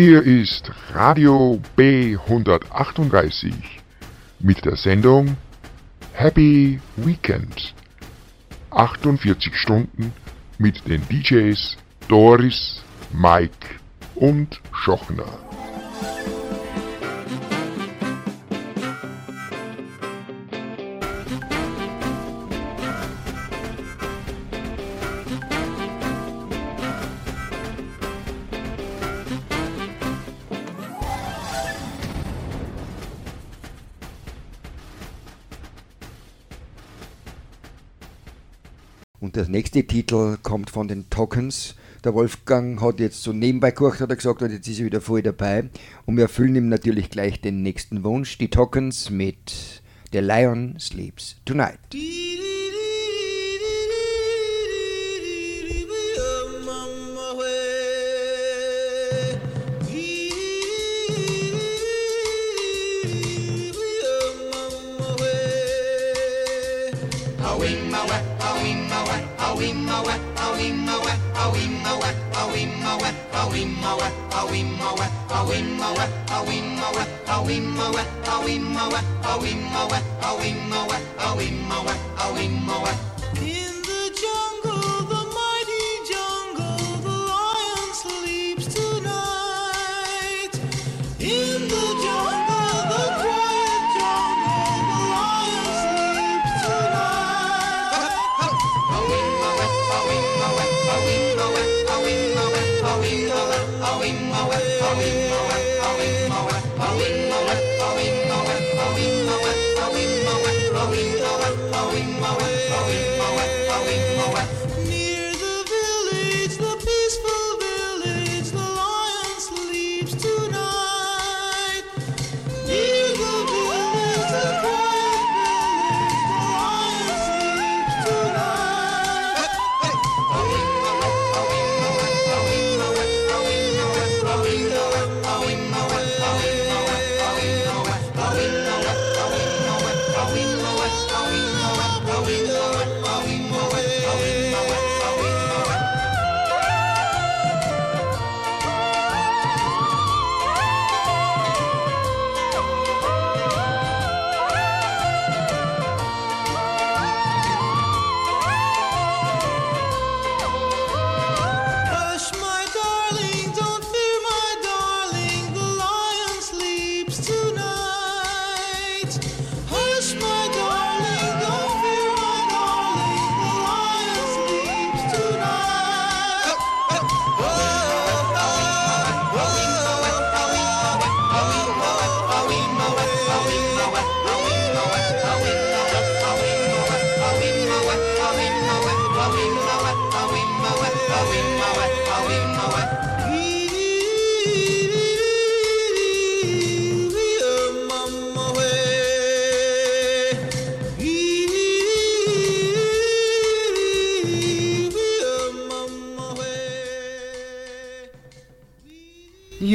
Hier ist Radio B138 mit der Sendung Happy Weekend. 48 Stunden mit den DJs Doris, Mike und Schochner. Der nächste Titel kommt von den Tokens. Der Wolfgang hat jetzt so nebenbei gekocht, hat er gesagt, und jetzt ist er wieder voll dabei. Und wir erfüllen ihm natürlich gleich den nächsten Wunsch. Die Tokens mit The Lion Sleeps Tonight. In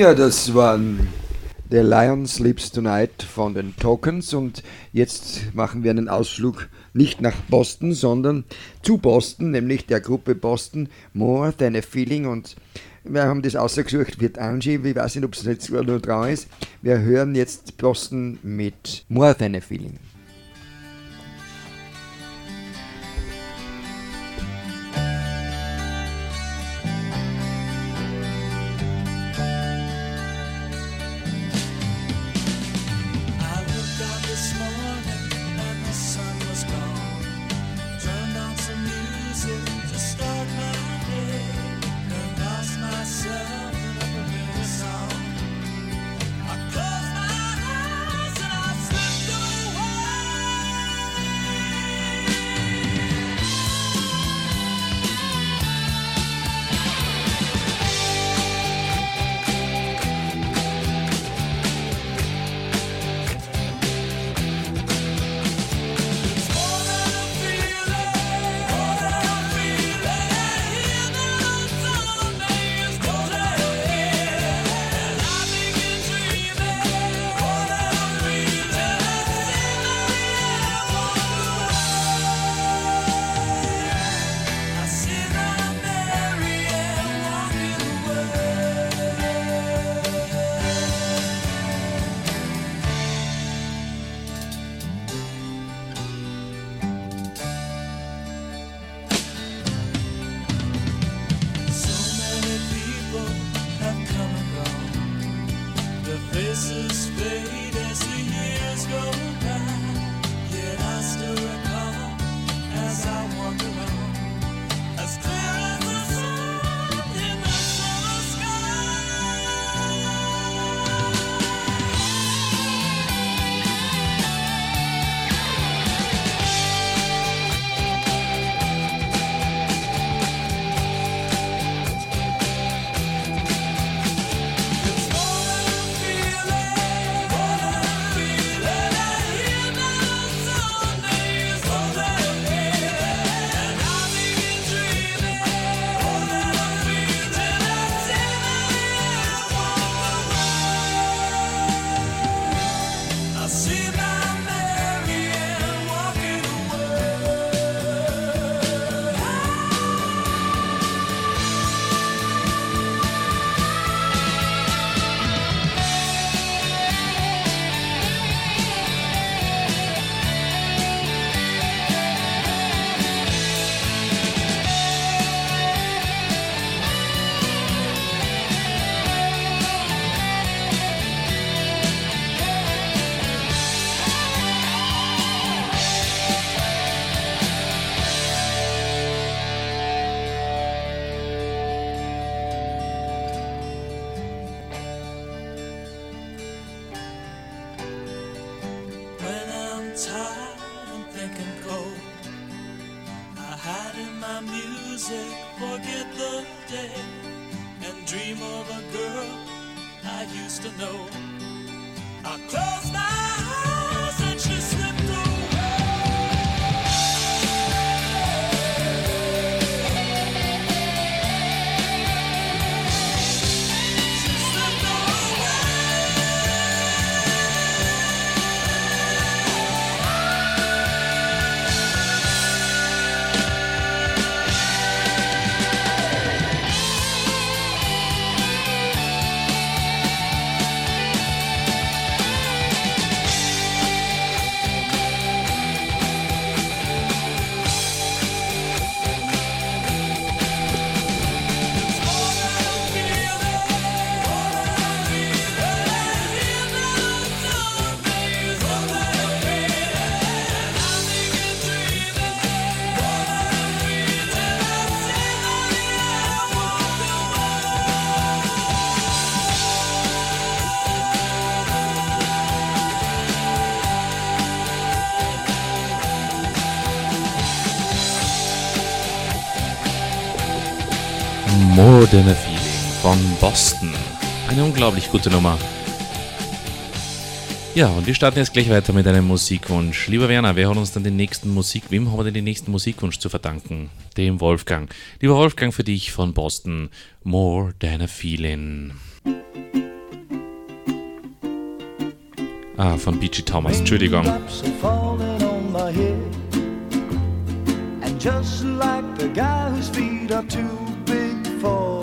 Ja, das waren The Lion Sleeps Tonight von den Tokens und jetzt machen wir einen Ausflug nicht nach Boston, sondern zu Boston, nämlich der Gruppe Boston More Than a Feeling und wir haben das ausgesucht, wird Angie, ich weiß nicht, ob es jetzt nur dran ist. Wir hören jetzt Boston mit More Than a Feeling. A Feeling von Boston. Eine unglaublich gute Nummer. Ja, und wir starten jetzt gleich weiter mit einem Musikwunsch. Lieber Werner, wer hat uns denn den nächsten Musik, wem haben wir denn den nächsten Musikwunsch zu verdanken? Dem Wolfgang. Lieber Wolfgang, für dich von Boston. More Than a Feeling. Ah, von B.G. Thomas, Entschuldigung. Just like the guy whose feet are too big for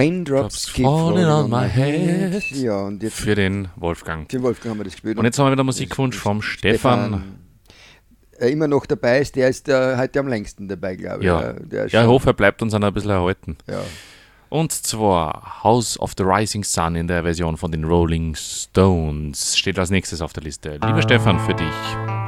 Raindrops keep falling on my head. Ja, und jetzt Für den Wolfgang. für Wolfgang haben wir das gespielt. Und jetzt haben wir wieder Musikwunsch vom Stefan. äh, immer noch dabei ist, der ist äh, heute am längsten dabei, glaube ich. Ja, der ist ja ich schon- hoffe, er bleibt uns ein bisschen erhalten. Ja. Und zwar House of the Rising Sun in der Version von den Rolling Stones steht als nächstes auf der Liste. Lieber Stefan, für dich.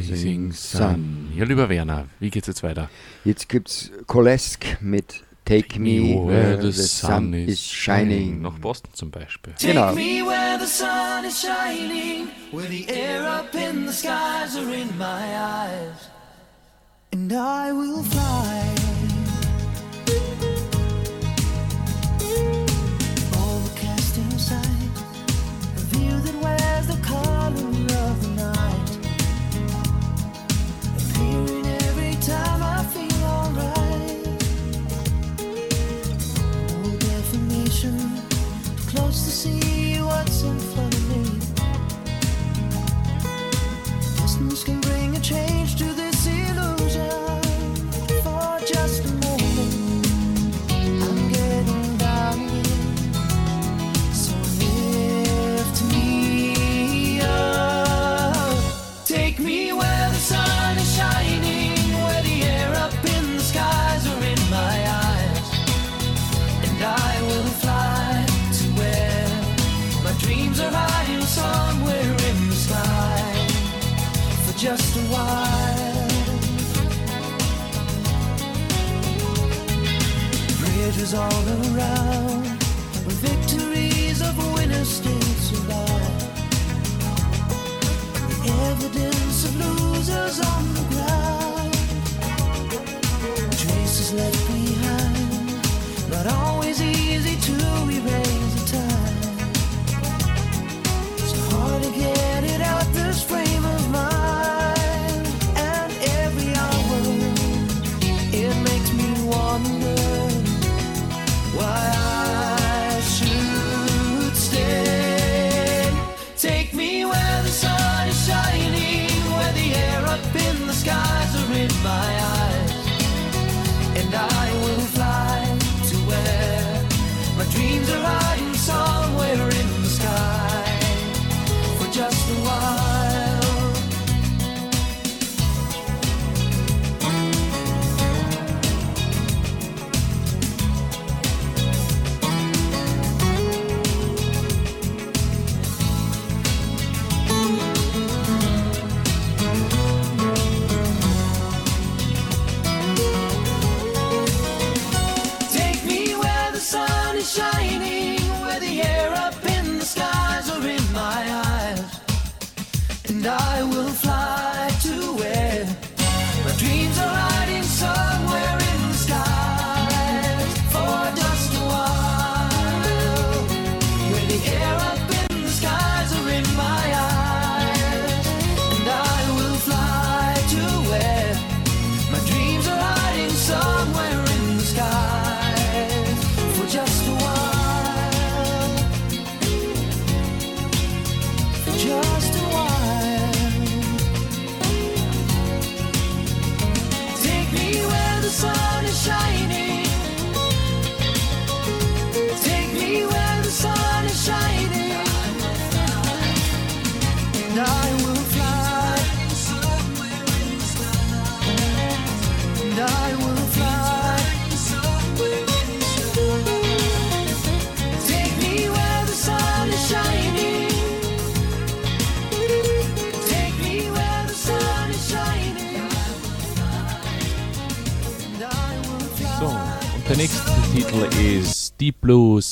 Rising Sun. Ja, lieber Werner, wie geht's jetzt weiter? Jetzt gibt's Colesk mit Take Me, Where the, Sun is Shining. Nach Boston zum Beispiel. Take genau. me where the sun is shining, where the air up in the skies are in my eyes. And I will fly.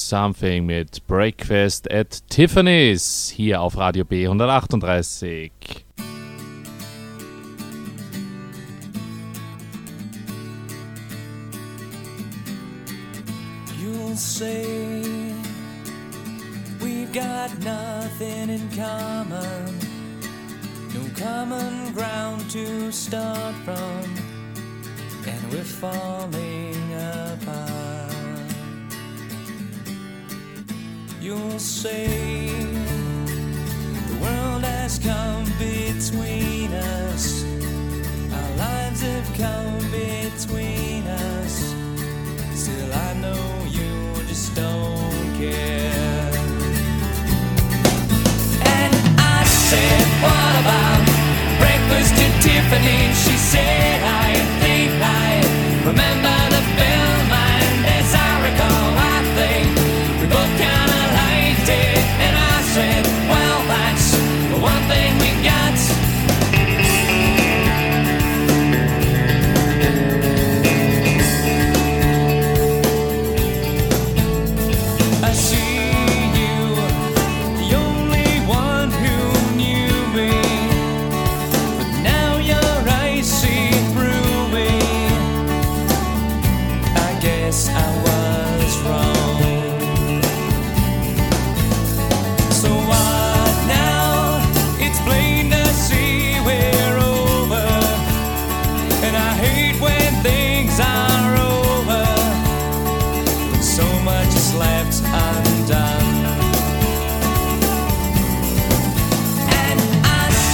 Something mit Breakfast at Tiffany's hier auf Radio B138. You'll say we've got nothing in common, no common ground to start from, and we're falling apart. you'll say the world has come between us, our lives have come between us. Still, I know you just don't care. And I said, What about breakfast to Tiffany? She said, I think I remember.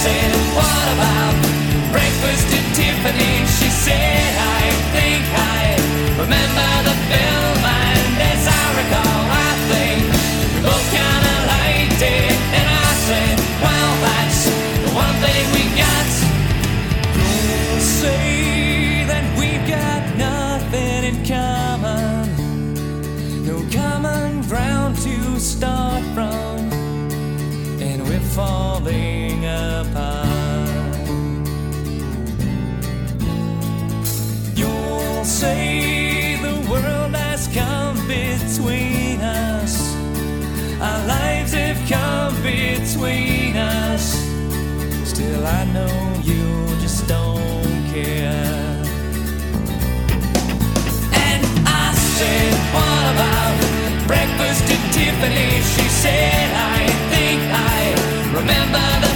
said, What about breakfast at Tiffany? She said, between us. Still, I know you just don't care. And I said, What about breakfast at Tiffany? She said, I think I remember the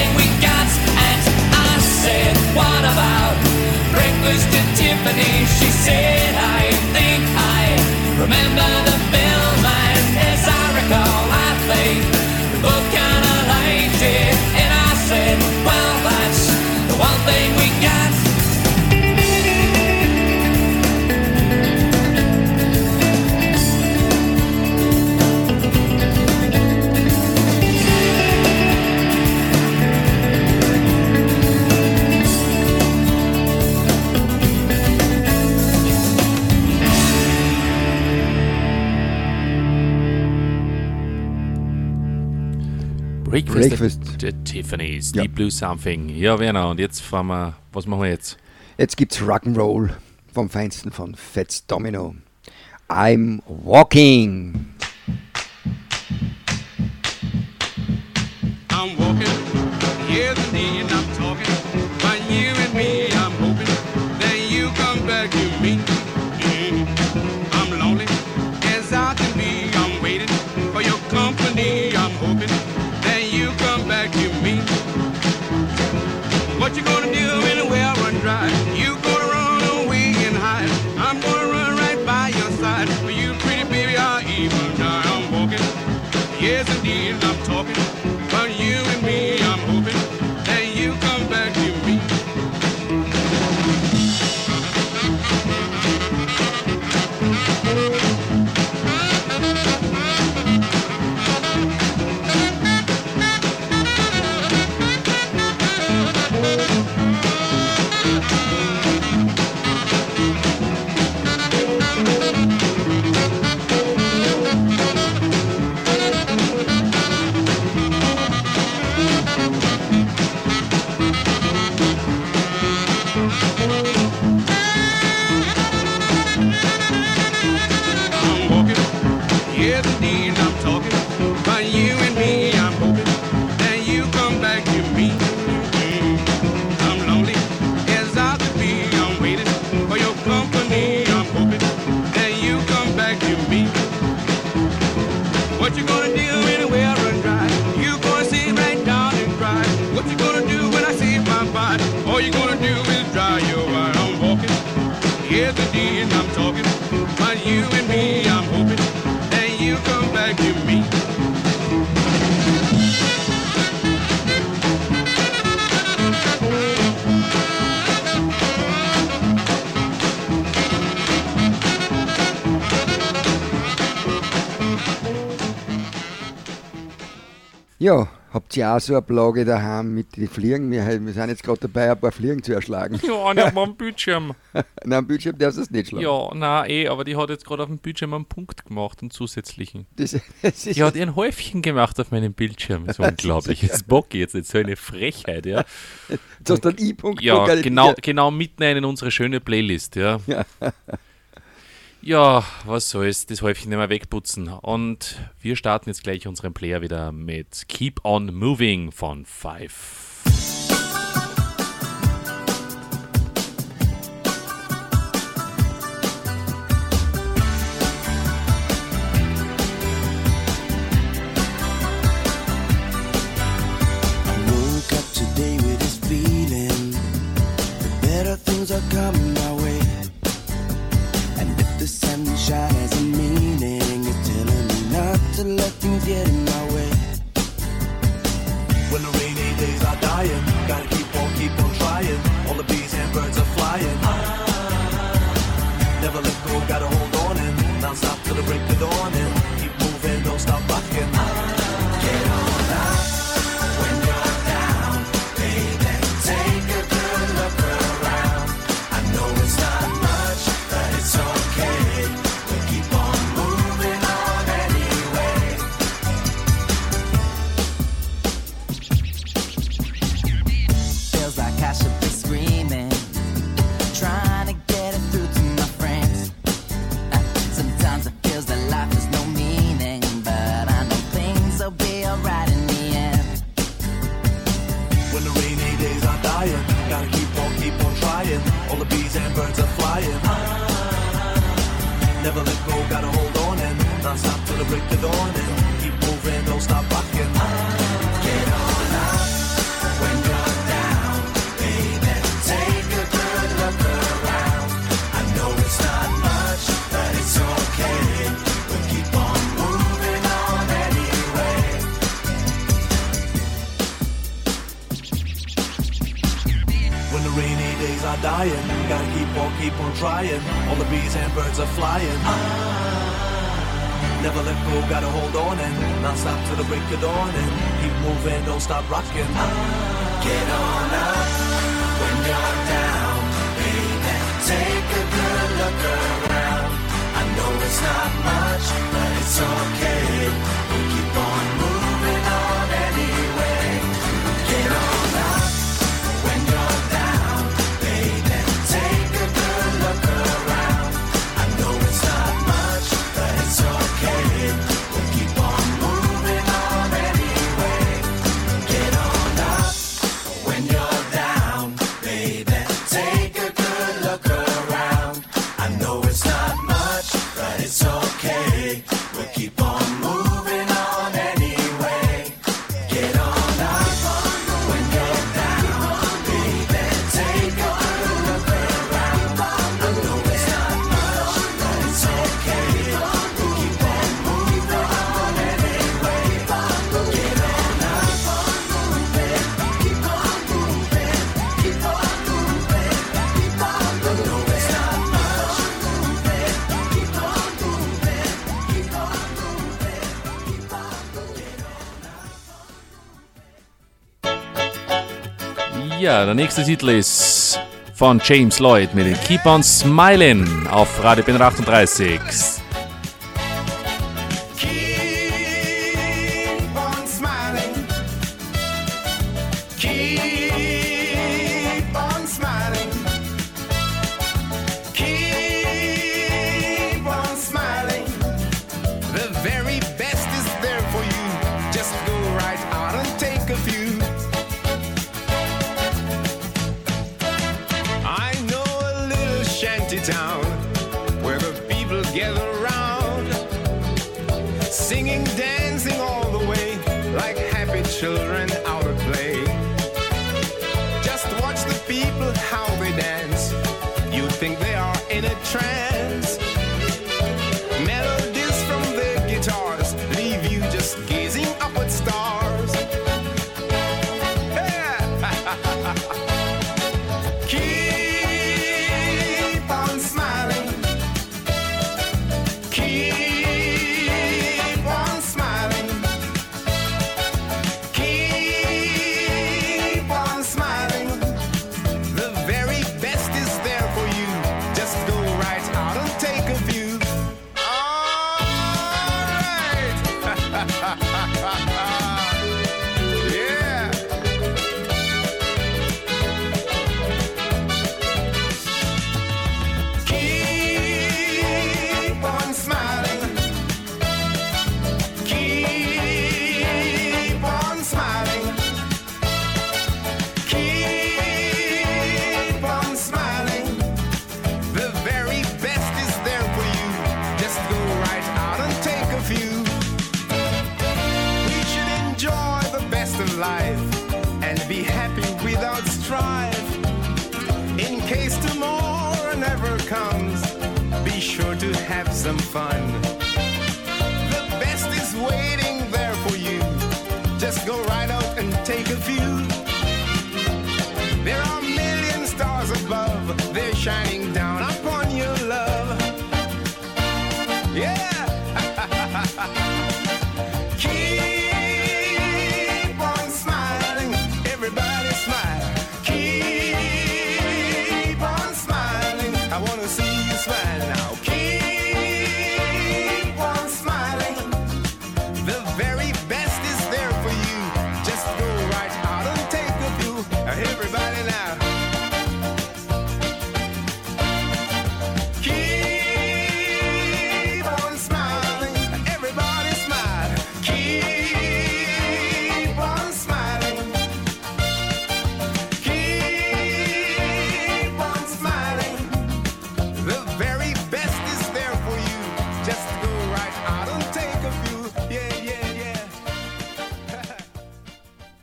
everything we got. And I said, What about breakfast at Tiffany? She said, I think I remember the Breakfast. The Tiffany's, Ja. Deep Blue Something. Ja, Werner, und jetzt fahren wir, was machen wir jetzt? Jetzt gibt's Rock'n'Roll vom Feinsten von Fats Domino. I'm walking. I'm walking, yes habt ihr auch so eine Plage daheim mit den Fliegen? Wir, wir sind jetzt gerade dabei, ein paar Fliegen zu erschlagen. Ja, hab mal am Bildschirm. Nein, am Bildschirm darfst du es nicht schlagen. Ja, na eh, aber die hat jetzt gerade auf dem Bildschirm einen Punkt gemacht, einen zusätzlichen. Das, das Die hat ihren Häufchen gemacht auf meinem Bildschirm. Das ist unglaublich. Jetzt bock ich jetzt, jetzt so eine Frechheit, ja. du hast einen I-Punkt. Ja, genau, genau mitten in unsere schöne Playlist, ja. Ja. Was soll's, das Häufchen mehr wegputzen. Und wir starten jetzt gleich unseren Player wieder mit Keep On Moving von Five. Gotta keep on, keep on trying. All the bees and birds are flying. Never let go, gotta hold on and not stop till the break of dawn and keep moving, don't stop rocking. Get on up when you're down, baby. Take a good look around. I know it's not much, but it's okay. Der nächste Titel ist von James Lloyd mit dem Keep on Smiling auf Radio 38. some fun. The best is waiting there for you. Just go right out and take a view. There are million stars above, they're shining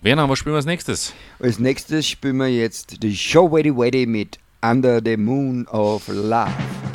Werner, was spielen wir als nächstes? Als nächstes spielen wir jetzt die Show Weddy Weddy mit Under the Moon of Love.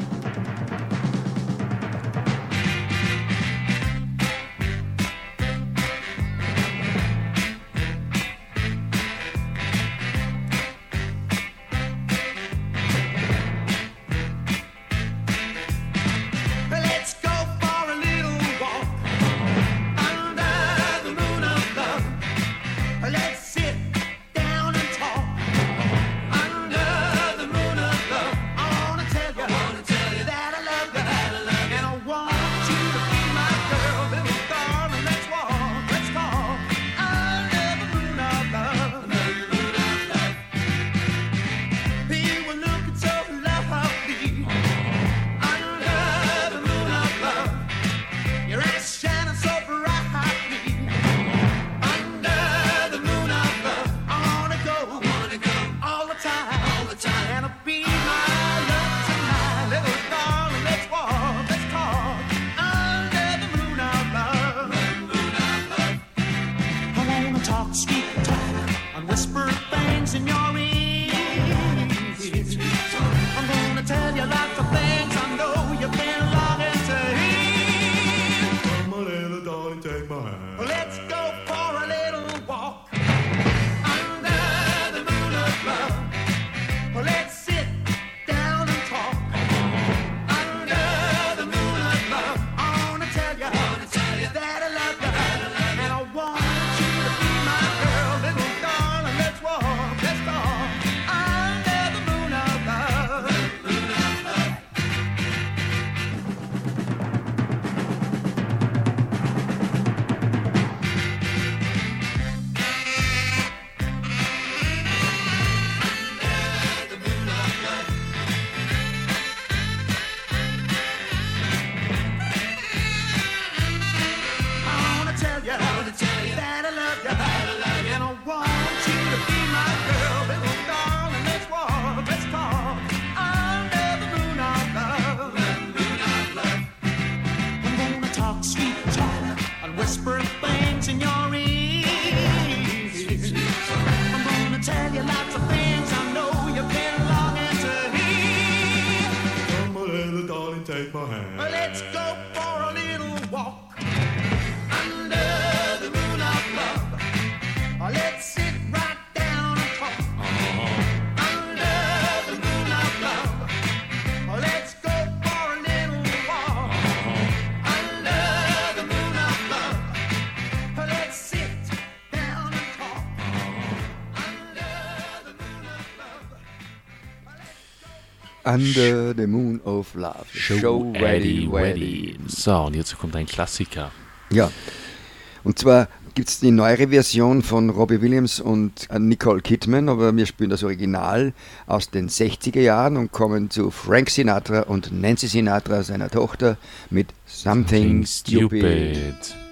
Under the Moon of Love. Show Ready, Ready. So, und jetzt kommt ein Klassiker. Ja. Und zwar gibt es die neuere Version von Robbie Williams und äh, Nicole Kidman, aber wir spielen das Original aus den 60er Jahren und kommen zu Frank Sinatra und Nancy Sinatra, seiner Tochter, mit Something, Stupid. I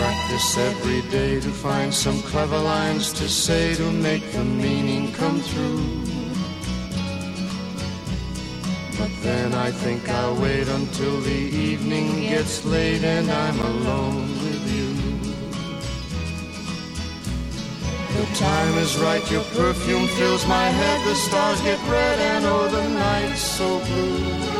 Practice every day to find some clever lines to say to make the meaning come through. But then I think I'll wait until the evening gets late and I'm alone with you. The time is right, your perfume fills my head, the stars get red and oh, the night's so blue.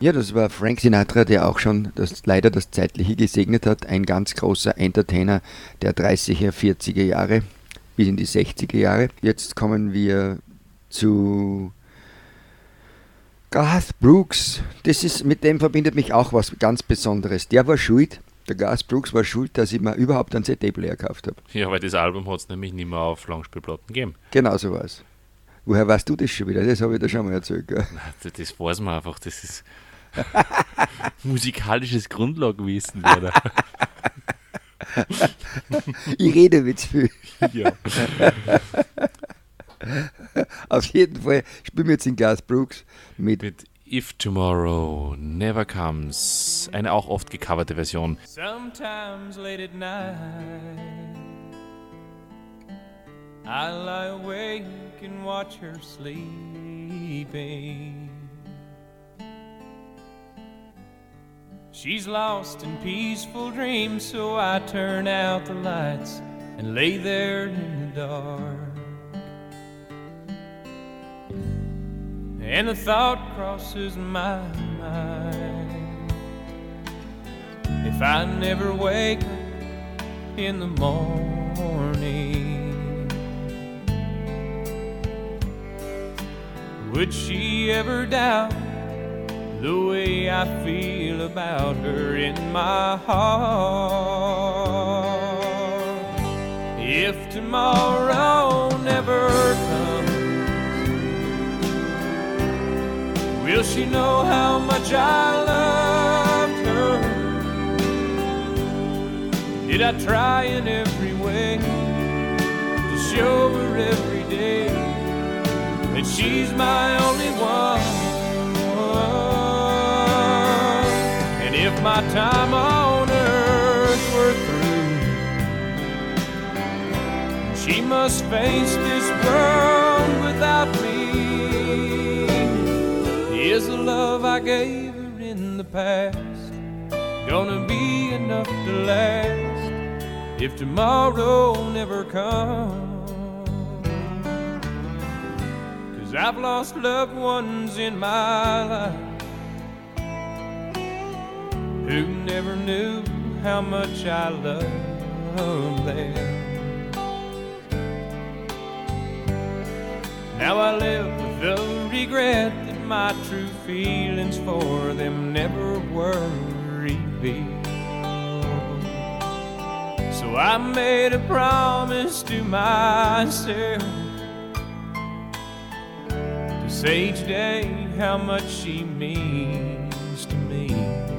Ja, das war Frank Sinatra, der auch schon das, leider das Zeitliche gesegnet hat. Ein ganz großer Entertainer der 30er, 40er Jahre bis in die 60er Jahre. Jetzt kommen wir zu Garth Brooks. Das ist, mit dem verbindet mich auch was ganz Besonderes. Der war schuld, der Garth Brooks war schuld, dass ich mir überhaupt einen CD-Player gekauft habe. Ja, weil das Album hat es nämlich nicht mehr auf Langspielplatten gegeben. Genau so was. Woher weißt du das schon wieder? Das habe ich dir schon mal erzählt. Gell? Das, das weiß man einfach, das ist musikalisches Grundlagenwissen. Oder? Ich rede mit viel. ja. Auf jeden Fall spielen wir jetzt in Garth Brooks mit Mit If Tomorrow Never Comes, eine auch oft gecoverte Version. Sometimes late at night, I lie awake and watch her sleeping. She's lost in peaceful dreams, so I turn out the lights and lay there in the dark. And the thought crosses my mind if I never wake up in the morning, would she ever doubt the way I feel about her in my heart. If tomorrow never comes, will she know how much I loved her? Did I try in every way to show her every day that she's my only one? If my time on earth were through, she must face this world without me. Is the love I gave her in the past gonna be enough to last if tomorrow never comes? Cause I've lost loved ones in my life who never knew how much I loved them. Now I live with the regret that my true feelings for them never were revealed. So I made a promise to myself to say each day how much she means to me.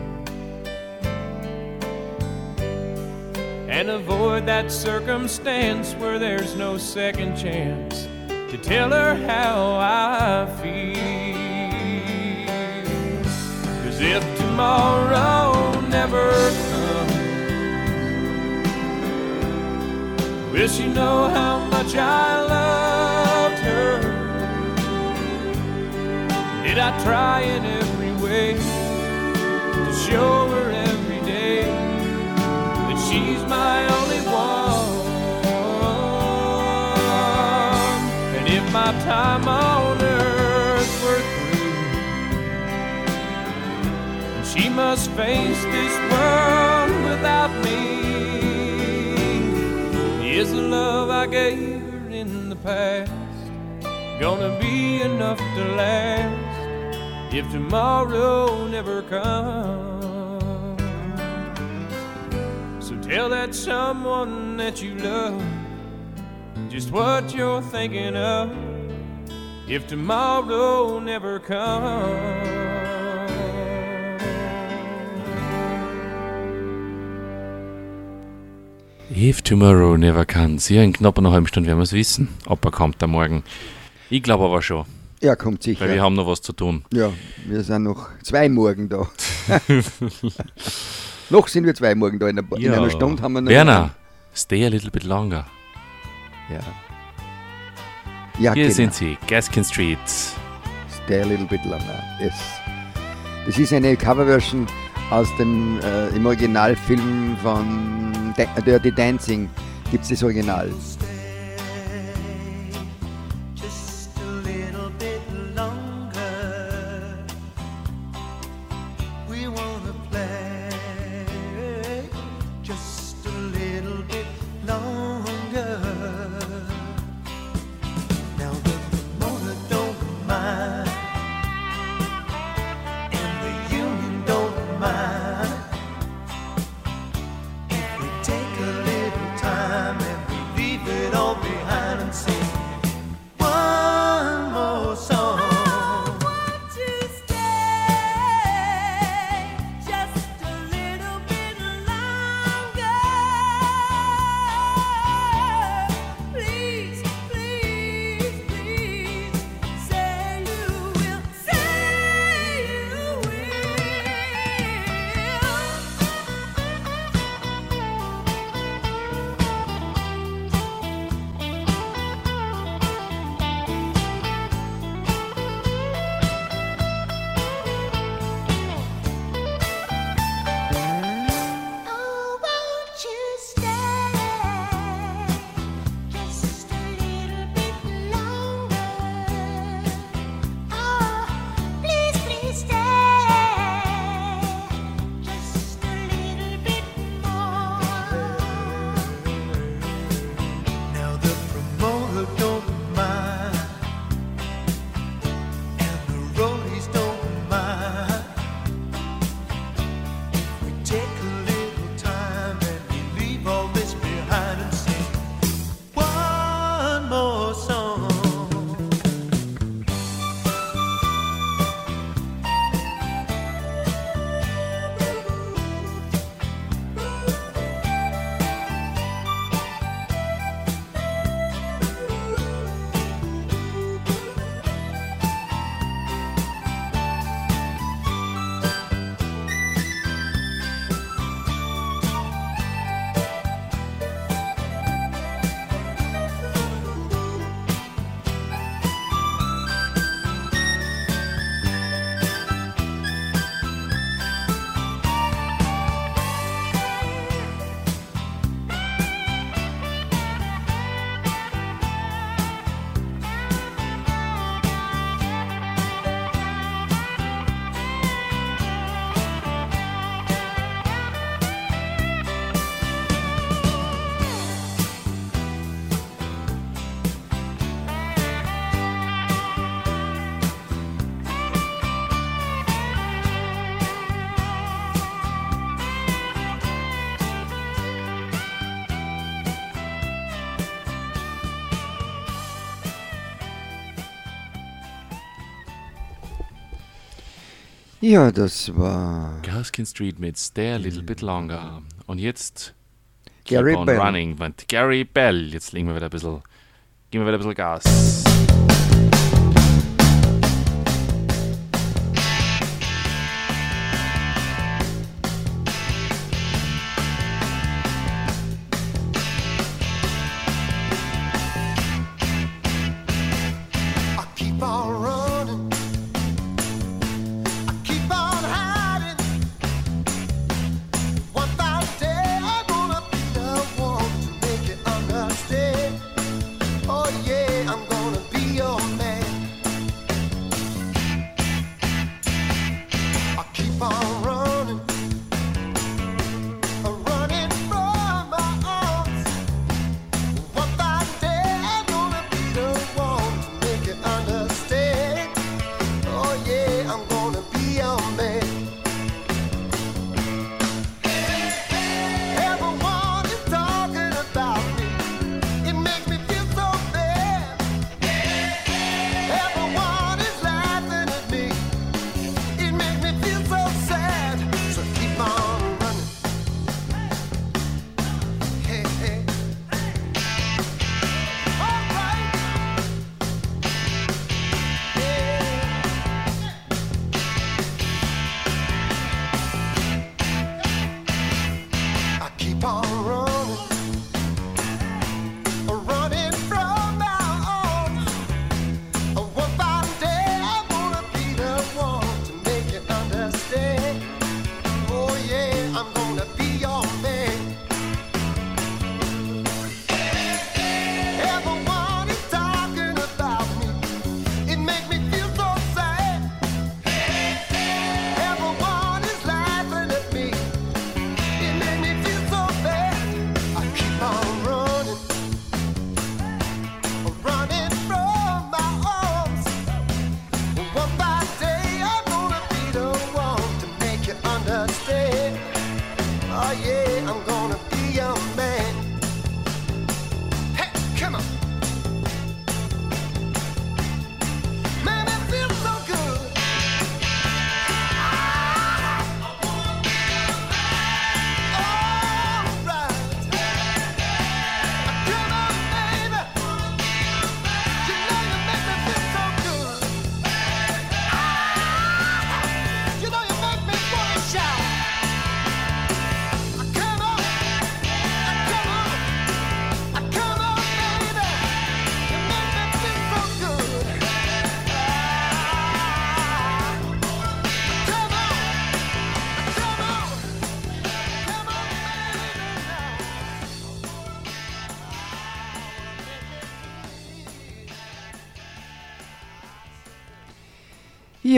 And avoid that circumstance where there's no second chance to tell her how I feel. Cause if tomorrow never comes, will she know how much I loved her? Did I try in every way to show her she's my only one? And if my time on earth were through, she must face this world without me, is the love I gave her in the past gonna be enough to last if tomorrow never comes? Tell that someone that you love just what you're thinking of if tomorrow never comes. If Tomorrow Never Comes. Ja, in knapp einer halben Stunde werden wir es wissen, ob er kommt am Morgen. Ich glaube aber schon, Ja, kommt sicher. weil wir haben noch was zu tun. Ja, wir sind noch zwei Morgen da. noch sind wir zwei Morgen da. In, einer- in einer Stunde haben wir noch. Werner, stay a little bit longer. Ja. Ja, Hier genau. sind sie, Gaskin Street. Stay a little bit longer. Yes. Das ist eine Coverversion aus dem äh, im Originalfilm von Da- Dirty Dancing. Gibt es das Original? Ja, das war Gaskin Street mit Stay a Little Bit Longer. Und jetzt Gary Bell. Running mit Gary Bell. Jetzt legen wir wieder ein bisschen, geben wir wieder ein bisschen Gas.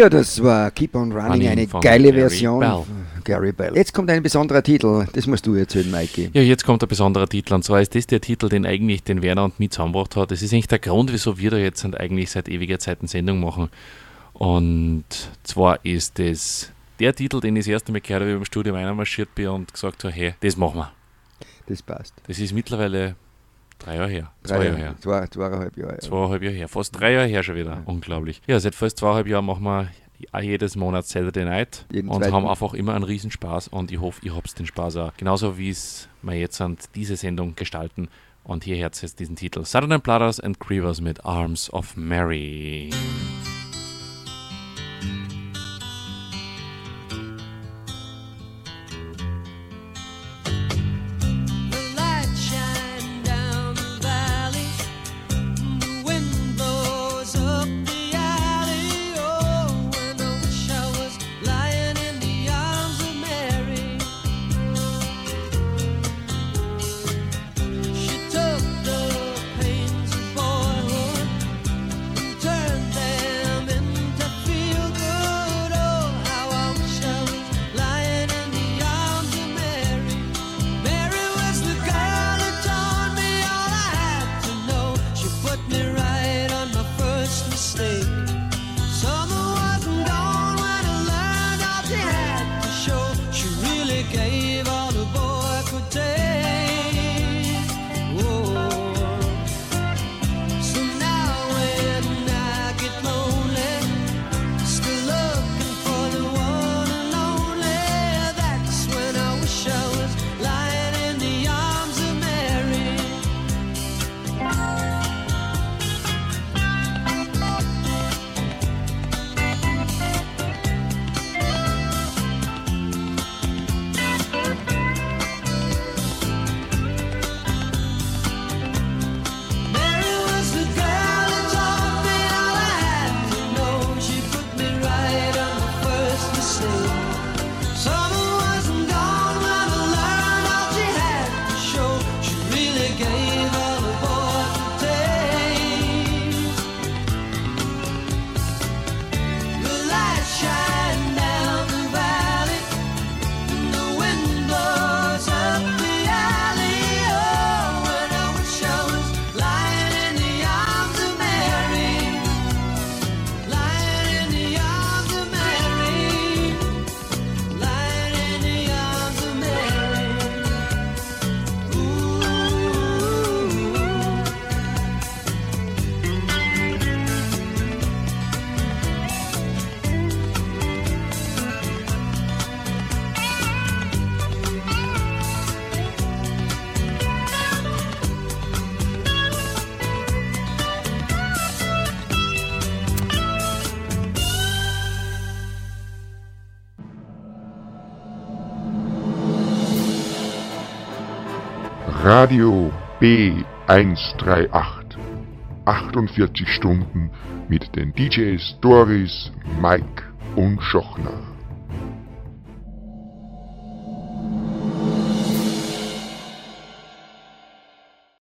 Ja, das war Keep on Running, Running eine geile Gary Version. Bell. Gary Bell. Jetzt kommt ein besonderer Titel, das musst du erzählen, Mikey. Ja, jetzt kommt ein besonderer Titel und zwar ist das der Titel, den eigentlich den Werner und mich zusammengebracht hat. Das ist eigentlich der Grund, wieso wir da jetzt eigentlich seit ewiger Zeit eine Sendung machen. Und zwar ist das der Titel, den ich das erste Mal gehört habe, wie ich im Studium einmarschiert bin und gesagt habe, hey, das machen wir. Das passt. Das ist mittlerweile drei Jahre her. Drei Zwei Jahre, Jahre her. Zwei, zweieinhalb Jahre. Zweieinhalb Jahre her. Fast drei Jahre her schon wieder. Unglaublich. Ja, seit fast zweieinhalb Jahren machen wir jedes Monat Saturday Night Jeden und zweiten. haben einfach immer einen Riesenspaß und ich hoffe, ihr habt den Spaß auch. Genauso wie es wir jetzt an diese Sendung gestalten. Und hier hört jetzt diesen Titel. Southern Brothers and Creevers mit Arms of Mary. Radio B138. 48 Stunden mit den DJs Doris, Mike und Schochner.